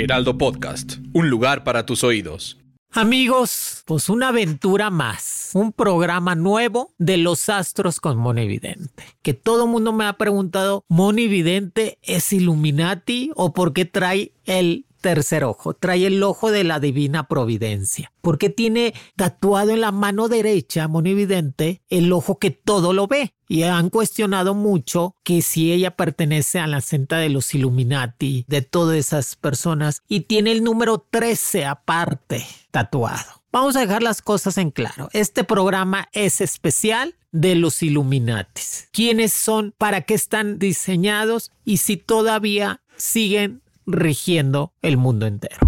Heraldo Podcast, un lugar para tus oídos. Amigos, pues una aventura más, un programa nuevo de los astros con Monividente. Que todo el mundo me ha preguntado, ¿Monividente es Illuminati o por qué trae el tercer ojo, trae el ojo de la divina providencia, porque tiene tatuado en la mano derecha, monividente, el ojo que todo lo ve. Y han cuestionado mucho que si ella pertenece a la senta de los Illuminati, de todas esas personas, y tiene el número 13 aparte tatuado. Vamos a dejar las cosas en claro. Este programa es especial de los Illuminatis. ¿Quiénes son? ¿Para qué están diseñados? Y si todavía siguen rigiendo el mundo entero.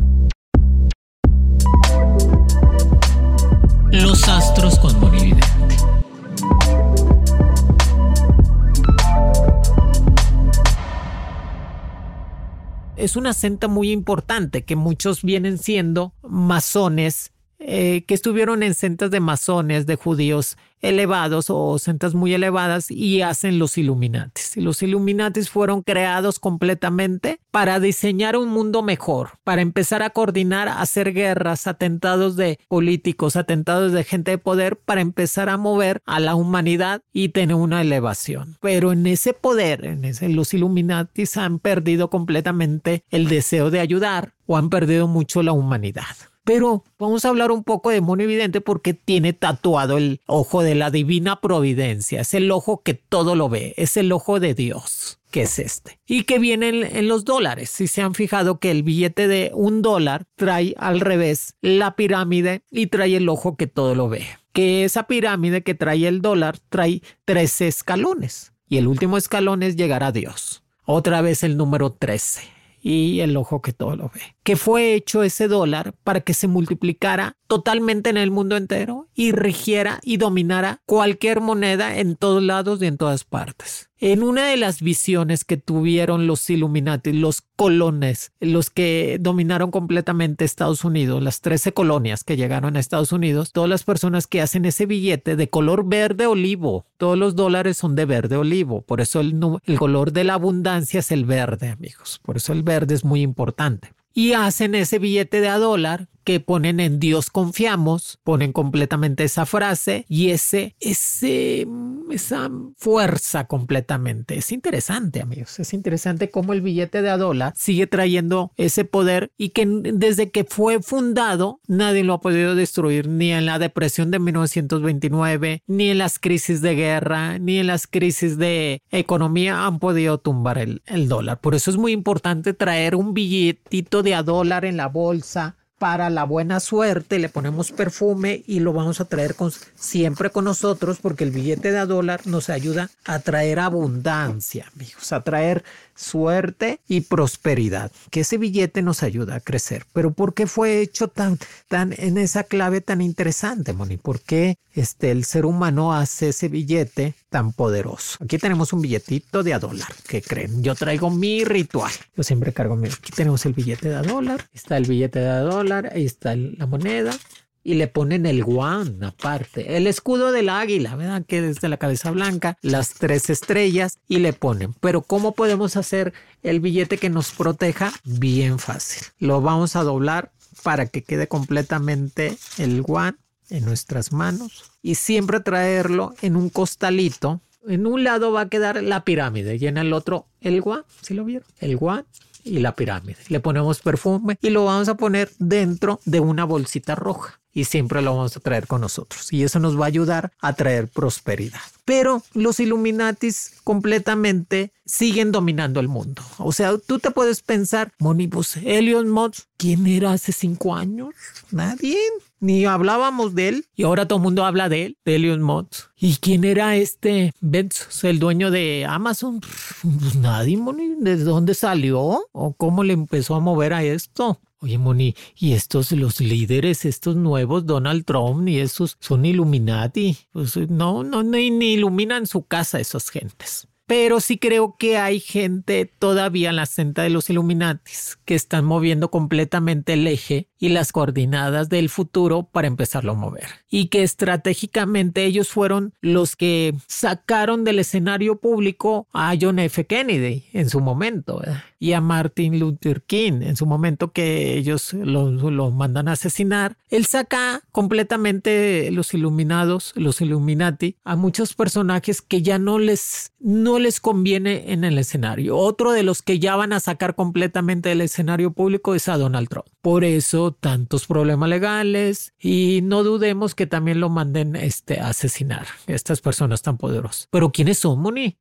Los astros con Monividente. Es una senta muy importante que muchos vienen siendo masones eh, que estuvieron en centas de masones, de judíos elevados o centas muy elevadas y hacen los Illuminatis. Los Illuminatis fueron creados completamente para diseñar un mundo mejor, para empezar a coordinar, hacer guerras, atentados de políticos, atentados de gente de poder, para empezar a mover a la humanidad y tener una elevación. Pero en ese poder, en ese, los Illuminatis han perdido completamente el deseo de ayudar o han perdido mucho la humanidad. Pero vamos a hablar un poco de Mono Evidente porque tiene tatuado el ojo de la divina providencia. Es el ojo que todo lo ve. Es el ojo de Dios que es este. Y que viene en, los dólares. Si se han fijado que el billete de un dólar trae al revés la pirámide y trae el ojo que todo lo ve. Que esa pirámide que trae el dólar trae 13 escalones. Y el último escalón es llegar a Dios. Otra vez el número 13 y el ojo que todo lo ve. Que fue hecho ese dólar para que se multiplicara totalmente en el mundo entero y rigiera y dominara cualquier moneda en todos lados y en todas partes. En una de las visiones que tuvieron los Illuminati, los colones, los que dominaron completamente Estados Unidos, las 13 colonias que llegaron a Estados Unidos, todas las personas que hacen ese billete de color verde olivo, todos los dólares son de verde olivo, por eso el, el color de la abundancia es el verde, amigos, por eso el verde es muy importante y hacen ese billete de a dólar que ponen en Dios confiamos, ponen completamente esa frase y ese, ese, esa fuerza completamente. Es interesante, amigos. Es interesante cómo el billete de a sigue trayendo ese poder y que desde que fue fundado nadie lo ha podido destruir ni en la depresión de 1929, ni en las crisis de guerra, ni en las crisis de economía han podido tumbar el, el dólar. Por eso es muy importante traer un billetito de a dólar en la bolsa para la buena suerte, le ponemos perfume y lo vamos a traer siempre con nosotros porque el billete de a dólar nos ayuda a traer abundancia, amigos, a traer suerte y prosperidad, que ese billete nos ayuda a crecer. Pero ¿por qué fue hecho tan, tan en esa clave tan interesante, Moni? ¿Por qué este, el ser humano hace ese billete tan poderoso? Aquí tenemos un billetito de a dólar, ¿qué creen? Yo traigo mi ritual. Yo siempre cargo mi... Aquí tenemos el billete de a dólar, está el billete de a dólar, ahí está la moneda, y le ponen el guan aparte, el escudo del águila, ¿verdad? Que desde la cabeza blanca, las tres estrellas y le ponen. Pero ¿cómo podemos hacer el billete que nos proteja? Bien fácil. Lo vamos a doblar para que quede completamente el guan en nuestras manos y siempre traerlo en un costalito. En un lado va a quedar la pirámide y en el otro el guan, ¿sí lo vieron? El guan y la pirámide. Le ponemos perfume y lo vamos a poner dentro de una bolsita roja. y siempre lo vamos a traer con nosotros. Y eso nos va a ayudar a traer prosperidad. Pero los Illuminatis completamente siguen dominando el mundo. O sea, tú te puedes pensar, Moni, pues Elon Musk, ¿quién era hace cinco años? Nadie. Ni hablábamos de él y ahora todo el mundo habla de él, de Elon Musk. ¿Y quién era este Bezos, el dueño de Amazon? Pues nadie, Moni. ¿De dónde salió? ¿O cómo le empezó a mover a esto? Oye, Moni, y estos, los líderes, estos nuevos, Donald Trump y esos son Illuminati. Pues no, no, ni, iluminan su casa esas gentes. Pero sí creo que hay gente todavía en la senda de los Illuminatis que están moviendo completamente el eje y las coordinadas del futuro para empezarlo a mover. Y que estratégicamente ellos fueron los que sacaron del escenario público a John F. Kennedy en su momento y a Martin Luther King en su momento que ellos lo, mandan a asesinar. Él saca completamente los iluminados, los Illuminati, a muchos personajes que ya no les, no les conviene en el escenario. Otro de los que ya van a sacar completamente del escenario público es a Donald Trump. Por eso tantos problemas legales y no dudemos que también lo manden este, a asesinar estas personas tan poderosas. Pero ¿quiénes son, Moni?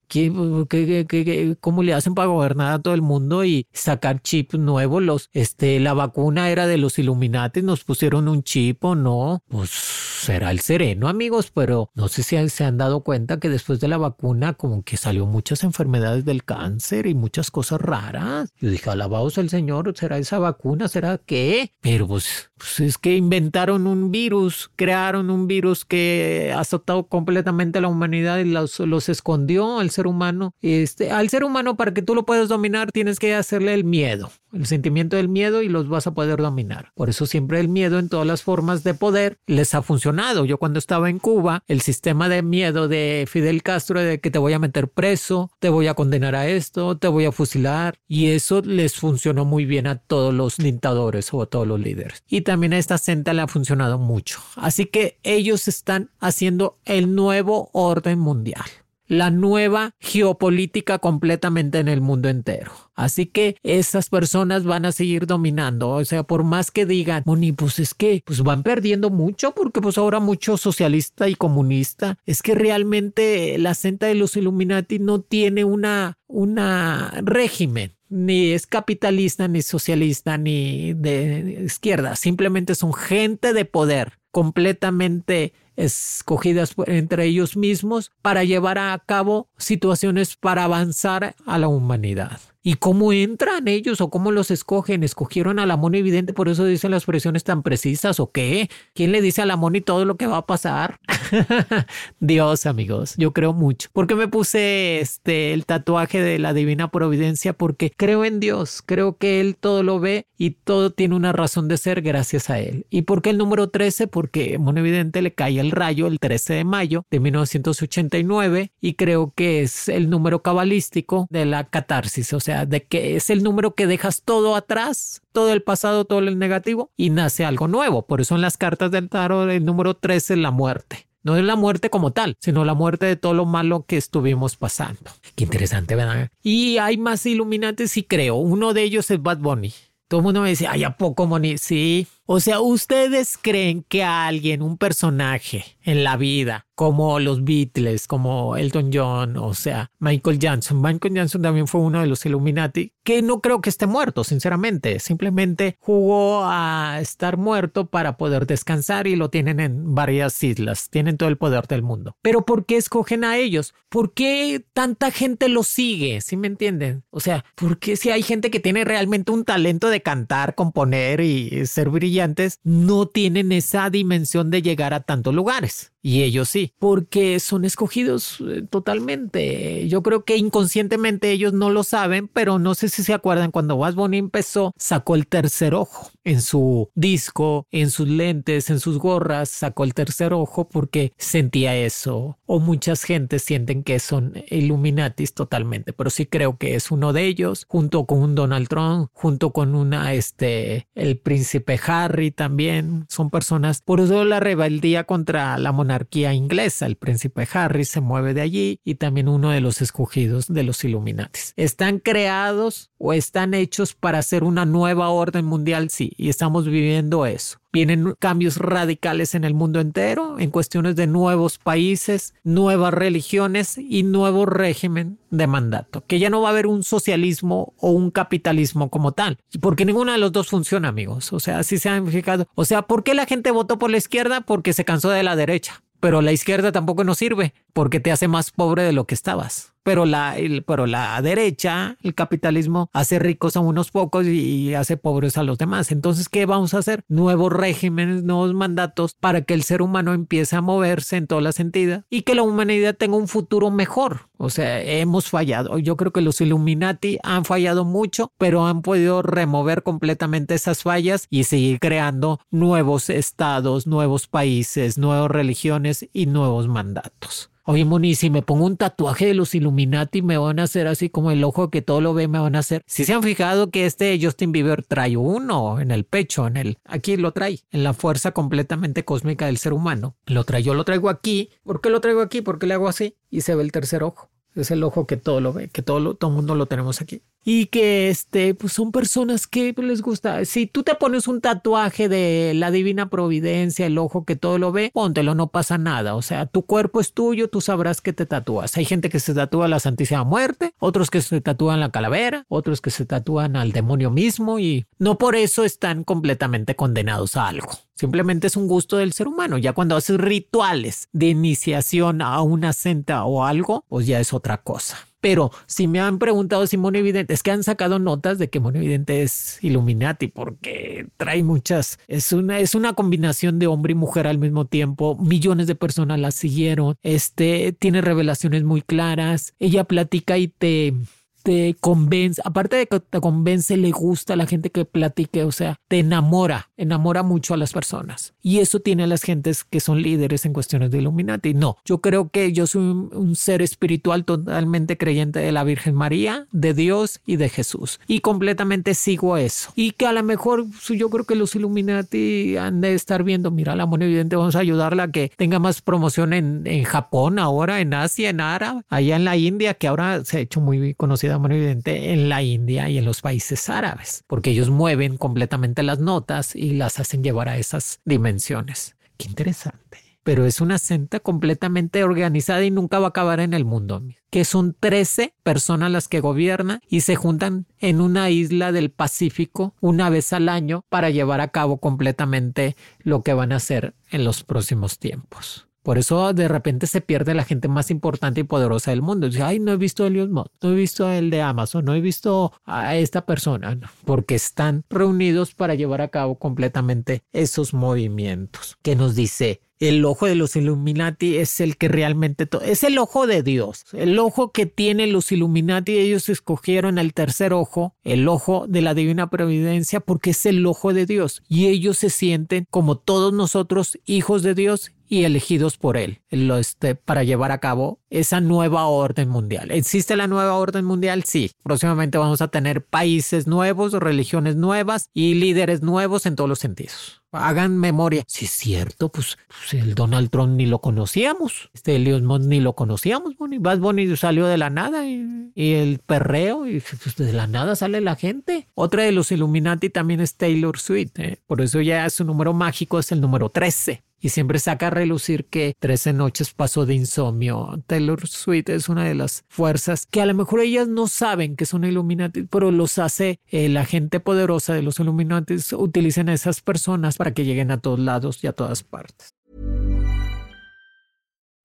cómo le hacen para gobernar a todo el mundo y sacar chips nuevos? Los, este, la vacuna era de los Illuminati, nos pusieron un chip o no. Pues será el sereno, amigos, pero no sé si se han dado cuenta que después de la vacuna como que salió muchas enfermedades del cáncer y muchas cosas raras. Yo dije, alabados el Señor, ¿será esa vacuna? ¿Será qué? Pero pues, pues, es que inventaron un virus, crearon un virus que ha azotado completamente a la humanidad y los, los escondió al ser humano. Este, al ser humano, para que tú lo puedas dominar, tienes que hacerle el miedo, el sentimiento del miedo y los vas a poder dominar. Por eso siempre el miedo en todas las formas de poder les ha funcionado. Yo cuando estaba en Cuba, el sistema de miedo de Fidel Castro de que te voy a meter preso, te voy a condenar a esto, te voy a fusilar, y eso les funcionó muy bien a todos los dictadores o a todos los líderes. Y también a esta senta le ha funcionado mucho. Así que ellos están haciendo el nuevo orden mundial la nueva geopolítica completamente en el mundo entero. Así que esas personas van a seguir dominando. O sea, por más que digan, Moni, pues es que pues van perdiendo mucho porque pues ahora mucho socialista y comunista. Es que realmente la senta de los Illuminati no tiene una, una régimen ni es capitalista, ni socialista, ni de izquierda. Simplemente son gente de poder completamente escogidas entre ellos mismos para llevar a cabo situaciones para avanzar a la humanidad. ¿Y cómo entran ellos o cómo los escogen? ¿Escogieron a la Moni evidente? Por eso dicen las expresiones tan precisas o qué? ¿Quién le dice a la Moni todo lo que va a pasar? Dios, amigos, yo creo mucho. ¿Por qué me puse este el tatuaje de la divina providencia? Porque creo en Dios, creo que Él todo lo ve y todo tiene una razón de ser gracias a Él. ¿Y por qué el número 13? Porque Moni evidente le cae el rayo el 13 de mayo de 1989 y creo que es el número cabalístico de la catarsis, o sea, de que es el número que dejas todo atrás, todo el pasado, todo el negativo y nace algo nuevo. Por eso en las cartas del tarot el número 13 es la muerte. No es la muerte como tal, sino la muerte de todo lo malo que estuvimos pasando. Qué interesante, ¿verdad? Y hay más iluminantes y creo. Uno de ellos es Bad Bunny. Todo el mundo me dice, ay, ¿a poco, Moni? Sí. O sea, ¿ustedes creen que alguien, un personaje en la vida, como los Beatles, como Elton John, o sea, Michael Jackson. Michael Jackson también fue uno de los Illuminati, que no creo que esté muerto, sinceramente. Simplemente jugó a estar muerto para poder descansar y lo tienen en varias islas. Tienen todo el poder del mundo. Pero ¿por qué escogen a ellos? ¿Por qué tanta gente los sigue? ¿Sí me entienden? O sea, ¿por qué si hay gente que tiene realmente un talento de cantar, componer y ser brillantes, no tienen esa dimensión de llegar a tantos lugares? Y ellos sí, porque son escogidos eh, totalmente. Yo creo que inconscientemente ellos no lo saben, pero no sé si se acuerdan cuando Bunny empezó, sacó el tercer ojo en su disco, en sus lentes, en sus gorras, sacó el tercer ojo porque sentía eso. O muchas gentes sienten que son Illuminatis totalmente, pero sí creo que es uno de ellos, junto con un Donald Trump, junto con una, este, el príncipe Harry también. Son personas, por eso la rebeldía contra la monarquía inglesa. El príncipe Harry se mueve de allí y también uno de los escogidos de los Illuminatis. ¿Están creados o están hechos para hacer una nueva orden mundial? Sí, y, estamos viviendo eso. Vienen cambios radicales en el mundo entero en cuestiones de nuevos países, nuevas religiones y nuevo régimen de mandato, que ya no va a haber un socialismo o un capitalismo como tal, porque ninguno de los dos funciona, amigos. O sea, así se han fijado. O sea, ¿por qué la gente votó por la izquierda? Porque se cansó de la derecha. Pero la izquierda tampoco nos sirve porque te hace más pobre de lo que estabas pero la, pero la derecha, el capitalismo, hace ricos a unos pocos y, hace pobres a los demás. Entonces, ¿qué vamos a hacer? Nuevos regímenes, nuevos mandatos para que el ser humano empiece a moverse en todas las entidades y que la humanidad tenga un futuro mejor. O sea, hemos fallado. Yo creo que los Illuminati han fallado mucho, pero han podido remover completamente esas fallas y seguir creando nuevos estados, nuevos países, nuevas religiones y nuevos mandatos. Oye, Moni, si me pongo un tatuaje de los Illuminati, me van a hacer así como el ojo que todo lo ve, me van a hacer. Si se han fijado que este Justin Bieber trae uno en el pecho, en el. Aquí lo trae, en la fuerza completamente cósmica del ser humano. Lo trae, yo lo traigo aquí. ¿Por qué lo traigo aquí? Porque le hago así y se ve el tercer ojo. Es el ojo que todo lo ve, que todo, lo, todo mundo lo tenemos aquí y que este, pues son personas que les gusta. Si tú te pones un tatuaje de la divina providencia, el ojo que todo lo ve, póntelo, no pasa nada. O sea, tu cuerpo es tuyo, tú sabrás que te tatúas. Hay gente que se tatúa la Santísima Muerte, otros que se tatúan la calavera, otros que se tatúan al demonio mismo y no por eso están completamente condenados a algo. Simplemente es un gusto del ser humano. Ya cuando haces rituales de iniciación a una senta o algo, pues ya es otra cosa. Pero si me han preguntado si Mono Evidente, es que han sacado notas de que Mono Evidente es Illuminati porque trae muchas, es una, es una combinación de hombre y mujer al mismo tiempo. Millones de personas la siguieron. Este tiene revelaciones muy claras. Ella platica y te te convence, aparte de que te convence, le gusta a la gente que platique, o sea, te enamora, enamora mucho a las personas. Y eso tiene a las gentes que son líderes en cuestiones de Illuminati. No, yo creo que yo soy un, ser espiritual totalmente creyente de la Virgen María, de Dios y de Jesús. Y completamente sigo eso. Y que a lo mejor pues, yo creo que los Illuminati han de estar viendo, mira, la mona evidente, vamos a ayudarla a que tenga más promoción en, en Japón ahora, en Asia, en Árabe, allá en la India, que ahora se ha hecho muy conocida muy evidente en la India y en los países árabes, porque ellos mueven completamente las notas y las hacen llevar a esas dimensiones. Qué interesante. Pero es una senta completamente organizada y nunca va a acabar en el mundo. Que son 13 personas las que gobiernan y se juntan en una isla del Pacífico una vez al año para llevar a cabo completamente lo que van a hacer en los próximos tiempos. Por eso de repente se pierde la gente más importante y poderosa del mundo. Dice, ay, no he visto a Elon Musk, no he visto a el de Amazon, no he visto a esta persona, porque están reunidos para llevar a cabo completamente esos movimientos. Que nos dice, el ojo de los Illuminati es el que realmente es el ojo de Dios, el ojo que tienen los Illuminati. Ellos escogieron el tercer ojo, el ojo de la divina providencia, porque es el ojo de Dios y ellos se sienten como todos nosotros hijos de Dios y elegidos por él este, para llevar a cabo esa nueva orden mundial. ¿Existe la nueva orden mundial? Sí. Próximamente vamos a tener países nuevos, religiones nuevas y líderes nuevos en todos los sentidos. Hagan memoria. Si es cierto, pues, pues, el Donald Trump ni lo conocíamos. Este Elios ni lo conocíamos. Bonnie. Bad Bunny salió de la nada y, el perreo y pues, de la nada sale la gente. Otra de los Illuminati también es Taylor Swift. ¿eh? Por eso ya su número mágico es el número 13 y siempre saca a relucir que 13 noches pasó de insomnio. Taylor Swift es una de las fuerzas que a lo mejor ellas no saben que son Illuminati, pero los hace eh, la gente poderosa de los Illuminati utilicen a esas personas para que lleguen a todos lados y a todas partes.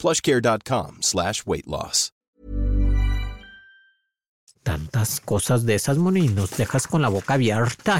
plushcare.com slash weight loss. Tantas cosas de esas, Moni, nos dejas con la boca abierta.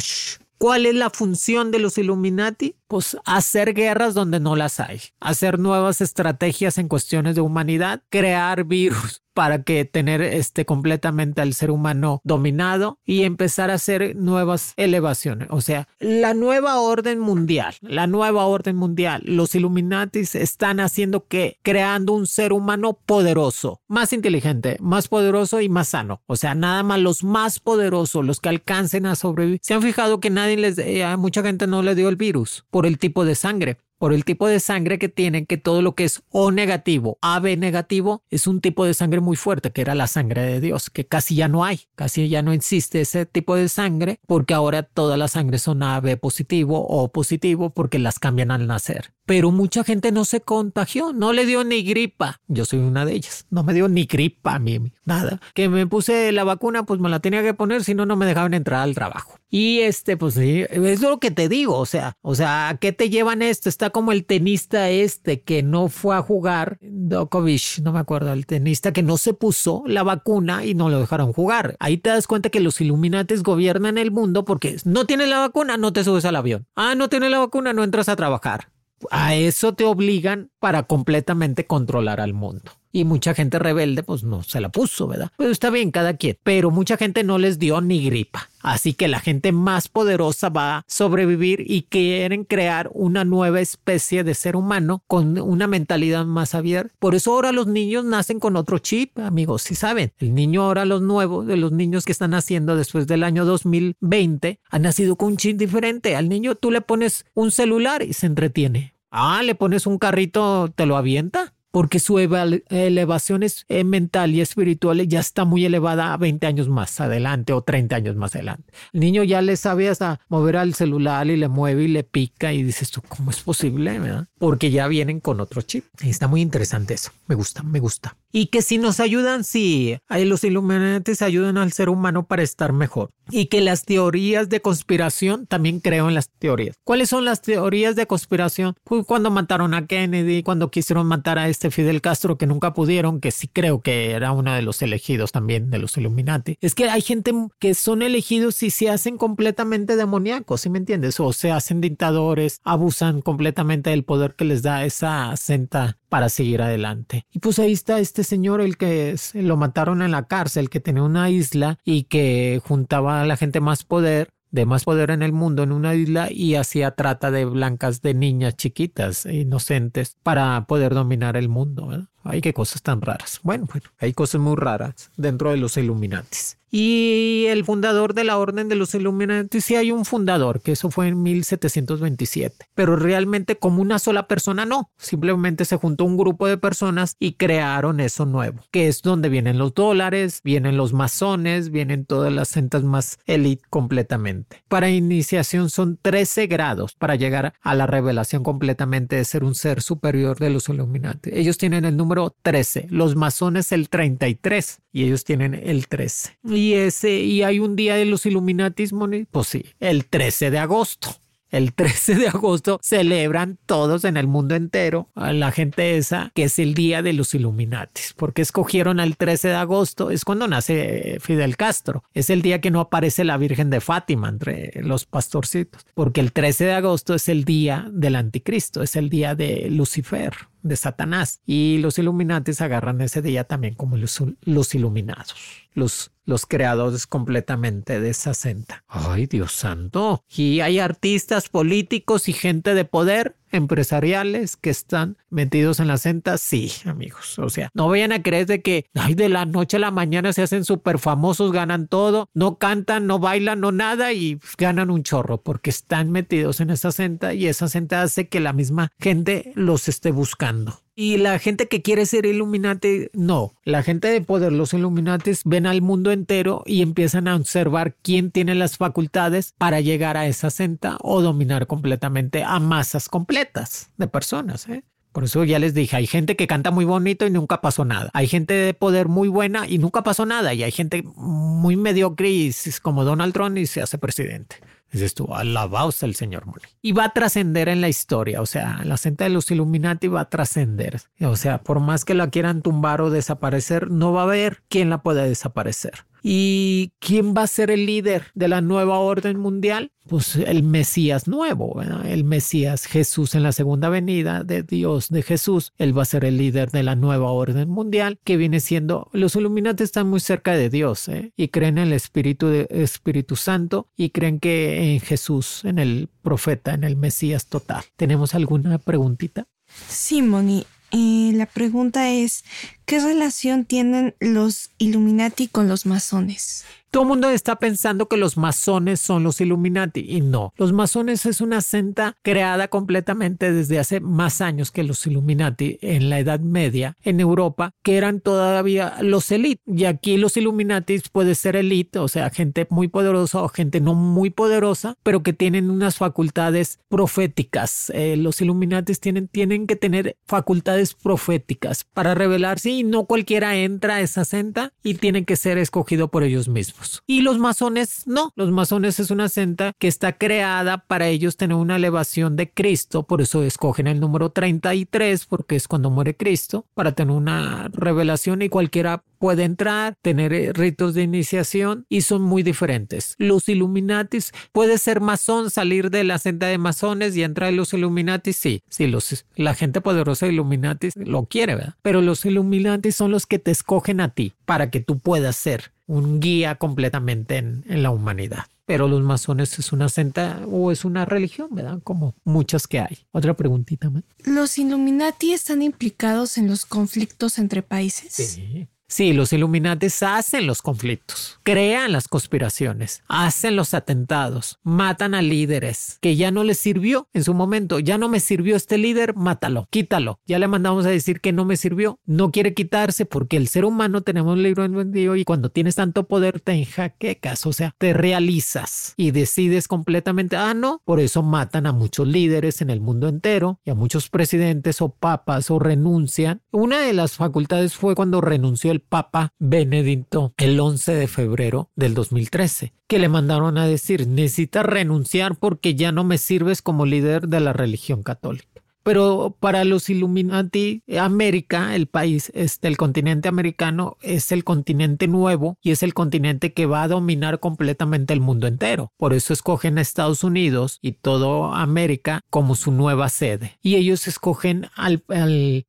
¿Cuál es la función de los Illuminati? Pues hacer guerras donde no las hay, hacer nuevas estrategias en cuestiones de humanidad, crear virus para que tener este completamente al ser humano dominado y empezar a hacer nuevas elevaciones. O sea, la nueva orden mundial, la nueva orden mundial, los Illuminatis están haciendo que creando un ser humano poderoso, más inteligente, más poderoso y más sano. O sea, nada más los más poderosos, los que alcancen a sobrevivir. Se han fijado que nadie les, eh, a mucha gente no le dio el virus por el tipo de sangre por el tipo de sangre que tienen, que todo lo que es O negativo, AB negativo, es un tipo de sangre muy fuerte, que era la sangre de Dios, que casi ya no hay, casi ya no existe ese tipo de sangre, porque ahora todas las sangres son AB positivo o positivo, porque las cambian al nacer. Pero mucha gente no se contagió, no le dio ni gripa. Yo soy una de ellas, no me dio ni gripa a mí, nada. Que me puse la vacuna, pues me la tenía que poner, si no, no me dejaban entrar al trabajo. Y este, pues sí, es lo que te digo, o sea, o sea, ¿qué te llevan esto? Está como el tenista este que no fue a jugar, Djokovic, no me acuerdo, el tenista que no se puso la vacuna y no lo dejaron jugar. Ahí te das cuenta que los Illuminates gobiernan el mundo porque no tienes la vacuna, no te subes al avión. Ah, no tienes la vacuna, no entras a trabajar. A eso te obligan para completamente controlar al mundo y mucha gente rebelde pues no se la puso, ¿verdad? Pero está bien cada quien, pero mucha gente no les dio ni gripa. Así que la gente más poderosa va a sobrevivir y quieren crear una nueva especie de ser humano con una mentalidad más abierta. Por eso ahora los niños nacen con otro chip, amigos, si saben. El niño ahora, los nuevos, de los niños que están naciendo después del año 2020, han nacido con un chip diferente. Al niño tú le pones un celular y se entretiene. Ah, le pones un carrito, te lo avienta porque su elevación es, eh, mental y espiritual ya está muy elevada a 20 años más adelante o 30 años más adelante. El niño ya le sabe hasta mover al celular y le mueve y le pica y dices tú, ¿cómo es posible? ¿verdad? Porque ya vienen con otro chip. Está muy interesante eso. Me gusta, me gusta. Y que si nos ayudan, sí, los iluminantes ayudan al ser humano para estar mejor. Y que las teorías de conspiración, también creo en las teorías. ¿Cuáles son las teorías de conspiración? Cuando mataron a Kennedy, cuando quisieron matar a este Fidel Castro, que nunca pudieron, que sí creo que era uno de los elegidos también de los Illuminati. Es que hay gente que son elegidos y se hacen completamente demoníacos, ¿sí me entiendes? O se hacen dictadores, abusan completamente del poder que les da esa senta para seguir adelante. Y pues ahí está este señor, el que lo mataron en la cárcel, que tenía una isla y que juntaba a la gente más poder de más poder en el mundo en una isla y hacía trata de blancas de niñas chiquitas e inocentes para poder dominar el mundo. ¿verdad? Ay, qué cosas tan raras. Bueno, bueno, hay cosas muy raras dentro de los Illuminatis. Y el fundador de la Orden de los Illuminati, sí hay un fundador, que eso fue en 1727, pero realmente como una sola persona no, simplemente se juntó un grupo de personas y crearon eso nuevo, que es donde vienen los dólares, vienen los masones, vienen todas las centas más elite completamente. Para iniciación son 13 grados para llegar a la revelación completamente de ser un ser superior de los Illuminati. Ellos tienen el número 13, los masones el 33 y ellos tienen el 13 y ese, y hay un día de los Illuminatis, pues sí, el 13 de agosto. El 13 de agosto celebran todos en el mundo entero a la gente esa que es el día de los Illuminatis. porque escogieron el 13 de agosto? Es cuando nace Fidel Castro. Es el día que no aparece la Virgen de Fátima entre los pastorcitos. Porque el 13 de agosto es el día del anticristo, es el día de Lucifer de Satanás. Y los Illuminatis agarran ese día también como los, los iluminados, los, los creadores completamente de esa senta. Ay, Dios santo. Y hay artistas, políticos y gente de poder empresariales que están metidos en la senta, sí, amigos. O sea, no vayan a creer de que ay, de la noche a la mañana se hacen súper famosos, ganan todo, no cantan, no bailan, no nada y ganan un chorro porque están metidos en esa senta y esa senta hace que la misma gente los esté buscando. Y la gente que quiere ser Illuminati, no. La gente de poder, los Illuminatis, ven al mundo entero y empiezan a observar quién tiene las facultades para llegar a esa senta o dominar completamente a masas completas de personas. ¿eh? Por eso ya les dije, hay gente que canta muy bonito y nunca pasó nada. Hay gente de poder muy buena y nunca pasó nada. Y hay gente muy mediocre y es como Donald Trump y se hace presidente. Dices tú, alabaos el Señor Moni. Y va a trascender en la historia, o sea, la senta de los Illuminati va a trascender. O sea, por más que la quieran tumbar o desaparecer, no va a haber quien la pueda desaparecer. ¿Y quién va a ser el líder de la nueva orden mundial? Pues el Mesías nuevo, el Mesías Jesús en la segunda venida de Dios de Jesús. Él va a ser el líder de la nueva orden mundial que viene siendo, los Illuminati están muy cerca de Dios ¿eh? y creen en el Espíritu, de, Espíritu Santo y creen que en Jesús, en el profeta, en el Mesías total. ¿Tenemos alguna preguntita? Sí, Moni. Eh, la pregunta es, ¿qué relación tienen los Illuminati con los masones? Todo el mundo está pensando que los masones son los Illuminati y no. Los masones es una senta creada completamente desde hace más años que los Illuminati en la Edad Media en Europa, que eran todavía los elite. Y aquí los Illuminati puede ser elite, o sea, gente muy poderosa o gente no muy poderosa, pero que tienen unas facultades proféticas. Eh, los Illuminati tienen, tienen que tener facultades proféticas para revelarse no cualquiera entra a esa senta y tiene que ser escogido por ellos mismos. Y los masones no, los masones es una senta que está creada para ellos tener una elevación de Cristo, por eso escogen el número 33 porque es cuando muere Cristo, para tener una revelación y cualquiera puede entrar, tener eh, ritos de iniciación y son muy diferentes. Los Illuminatis puede ser masón, salir de la senda de masones y entrar en los Illuminatis, sí, sí, los, la gente poderosa de Illuminatis lo quiere, ¿verdad? Pero los Illuminatis son los que te escogen a ti para que tú puedas ser un guía completamente en, en la humanidad pero los masones es una senta o es una religión, ¿verdad? Como muchas que hay. Otra preguntita más. ¿Los Illuminati están implicados en los conflictos entre países? Sí. Sí, los Illuminates hacen los conflictos, crean las conspiraciones, hacen los atentados, matan a líderes que ya no les sirvió en su momento, ya no me sirvió este líder, mátalo, quítalo. Ya le mandamos a decir que no me sirvió, no quiere quitarse porque el ser humano tenemos un libro en vendido y cuando tienes tanto poder te enjaquecas, o sea, te realizas y decides completamente, ah, no, por eso matan a muchos líderes en el mundo entero y a muchos presidentes o papas o renuncian. Una de las facultades fue cuando renunció el Papa Benedicto el 11 de febrero del 2013, que le mandaron a decir, necesitas renunciar porque ya no me sirves como líder de la religión católica. Pero para los Illuminati, América, el país, este, el continente americano, es el continente nuevo y es el continente que va a dominar completamente el mundo entero. Por eso escogen a Estados Unidos y todo América como su nueva sede. Y ellos escogen al,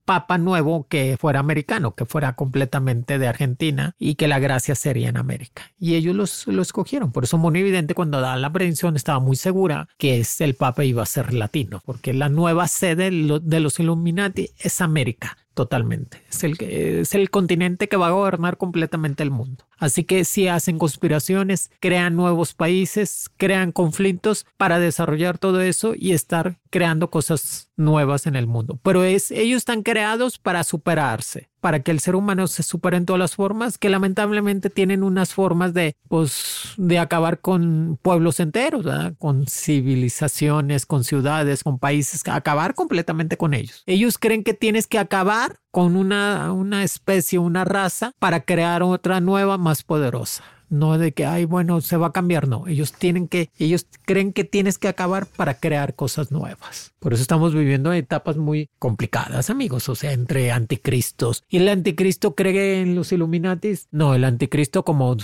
Papa nuevo que fuera americano, que fuera completamente de Argentina y que la gracia sería en América. Y ellos los, lo escogieron. Por eso muy evidente cuando da la predicción estaba muy segura que el Papa iba a ser latino, porque la nueva sede de los Illuminati es América totalmente. Es el, es el continente que va a gobernar completamente el mundo. Así que si hacen conspiraciones, crean nuevos países, crean conflictos para desarrollar todo eso y estar creando cosas nuevas en el mundo. Pero es, ellos están creados para superarse, para que el ser humano se supere en todas las formas, que lamentablemente tienen unas formas de, pues, de acabar con pueblos enteros, con civilizaciones, con ciudades, con países, acabar completamente con ellos. Ellos creen que tienes que acabar con una, una especie, una raza, para crear otra nueva más poderosa. No de que, ay, bueno, se va a cambiar, no. Ellos tienen que, ellos creen que tienes que acabar para crear cosas nuevas. Por eso estamos viviendo etapas muy complicadas, amigos. O sea, entre anticristos. ¿Y el anticristo cree en los Illuminatis? No, el anticristo como,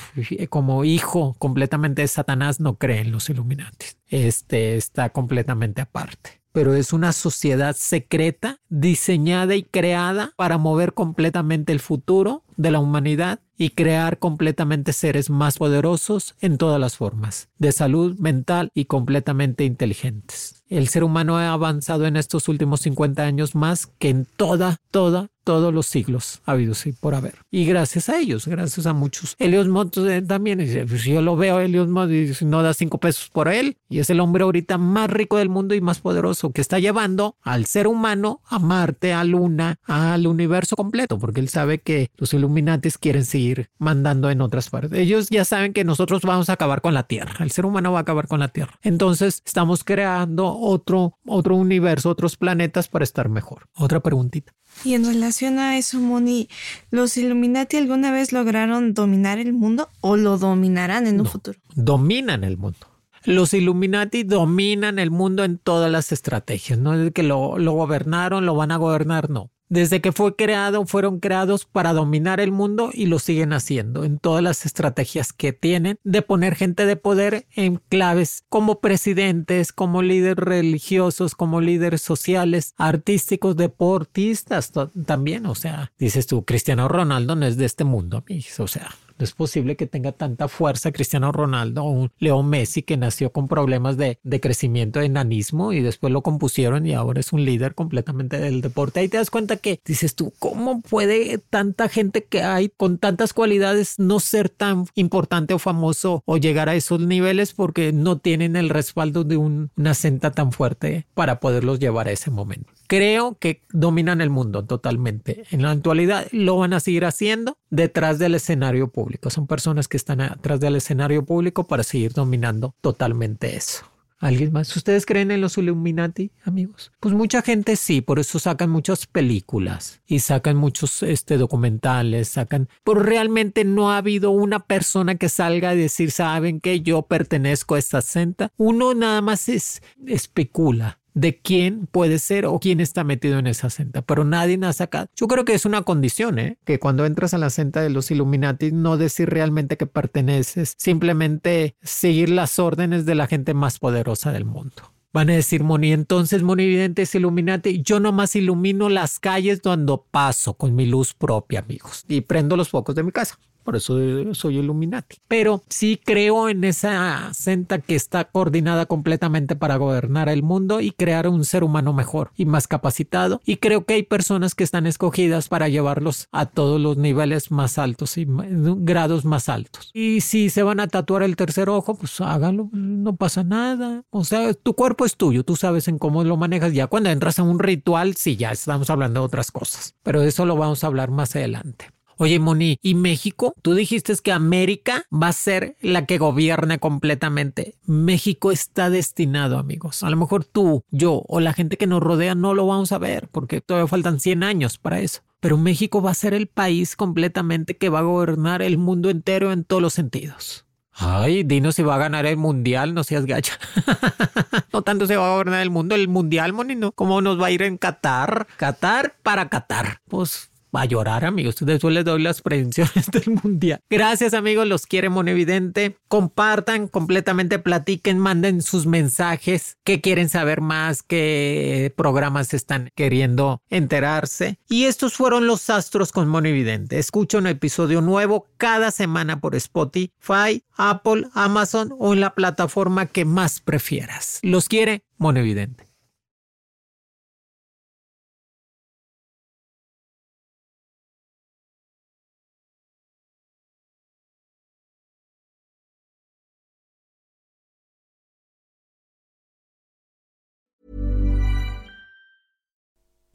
como hijo completamente de Satanás no cree en los Illuminatis. Este está completamente aparte pero es una sociedad secreta diseñada y creada para mover completamente el futuro de la humanidad y crear completamente seres más poderosos en todas las formas, de salud mental y completamente inteligentes. El ser humano ha avanzado en estos últimos 50 años más que en toda, toda, todos los siglos habidos y por haber. Y gracias a ellos, gracias a muchos. Helios Mott eh, también, pues yo lo veo a Helios Mott y no da cinco pesos por él. Y es el hombre ahorita más rico del mundo y más poderoso que está llevando al ser humano a Marte, a Luna, al universo completo, porque él sabe que los Illuminatis quieren seguir mandando en otras partes. Ellos ya saben que nosotros vamos a acabar con la Tierra. El ser humano va a acabar con la Tierra. Entonces estamos creando otro, otro universo, otros planetas para estar mejor. Otra preguntita. Y en relación a eso, Moni, ¿los Illuminati alguna vez lograron dominar el mundo o lo dominarán en un futuro? Dominan el mundo. los Illuminati dominan el mundo en todas las estrategias. No es que lo, lo gobernaron, lo van a gobernar, no. Desde que fue creado, fueron creados para dominar el mundo y lo siguen haciendo en todas las estrategias que tienen de poner gente de poder en claves como presidentes, como líderes religiosos, como líderes sociales, artísticos, deportistas también. O sea, dices tú, Cristiano Ronaldo no es de este mundo, o sea, no es posible que tenga tanta fuerza Cristiano Ronaldo o un Leo Messi que nació con problemas de, de crecimiento de enanismo y después lo compusieron y ahora es un líder completamente del deporte. Ahí te das cuenta que dices tú, ¿cómo puede tanta gente que hay con tantas cualidades no ser tan importante o famoso o llegar a esos niveles porque no tienen el respaldo de una senta tan fuerte para poderlos llevar a ese momento? Creo que dominan el mundo totalmente. En la actualidad lo van a seguir haciendo detrás del escenario público. Son personas que están atrás del escenario público para seguir dominando totalmente eso. ¿Alguien más? ¿Ustedes creen en los Illuminati, amigos? Pues mucha gente sí, por eso sacan muchas películas y sacan muchos este, documentales, sacan... Pero realmente no ha habido una persona que salga a decir, ¿saben que yo pertenezco a esta senta? Uno nada más es, especula de quién puede ser o quién está metido en esa senta, pero nadie ha sacado. Yo creo que es una condición, ¿eh? que cuando entras a la senta de los Illuminati no decir realmente que perteneces, simplemente seguir las órdenes de la gente más poderosa del mundo. Van a decir, Moni, entonces Moni Vidente es Illuminati. Yo nomás ilumino las calles cuando paso con mi luz propia, amigos, y prendo los focos de mi casa por eso soy Illuminati. Pero sí creo en esa senta que está coordinada completamente para gobernar el mundo y crear un ser humano mejor y más capacitado. Y creo que hay personas que están escogidas para llevarlos a todos los niveles más altos y grados más altos. Y si se van a tatuar el tercer ojo, pues hágalo, no pasa nada. O sea, tu cuerpo es tuyo, tú sabes en cómo lo manejas. Ya cuando entras a un ritual, sí, ya estamos hablando de otras cosas. Pero de eso lo vamos a hablar más adelante. Oye, Moni, ¿y México? Tú dijiste que América va a ser la que gobierne completamente. México está destinado, amigos. A lo mejor tú, yo o la gente que nos rodea no lo vamos a ver porque todavía faltan 100 años para eso. Pero México va a ser el país completamente que va a gobernar el mundo entero en todos los sentidos. Ay, dinos si va a ganar el mundial, no seas gacha. no tanto se va a gobernar el mundo, el mundial, Moni, ¿no? ¿Cómo nos va a ir en Qatar? Qatar para Qatar. Pues a llorar, amigos. Después les doy las predicciones del mundial. Gracias, amigos. Los quiere Monevidente. Compartan completamente, platiquen, manden sus mensajes. ¿Qué quieren saber más? ¿Qué programas están queriendo enterarse? Y estos fueron los astros con Monevidente. Escucha un episodio nuevo cada semana por Spotify, Apple, Amazon o en la plataforma que más prefieras. Los quiere Monevidente.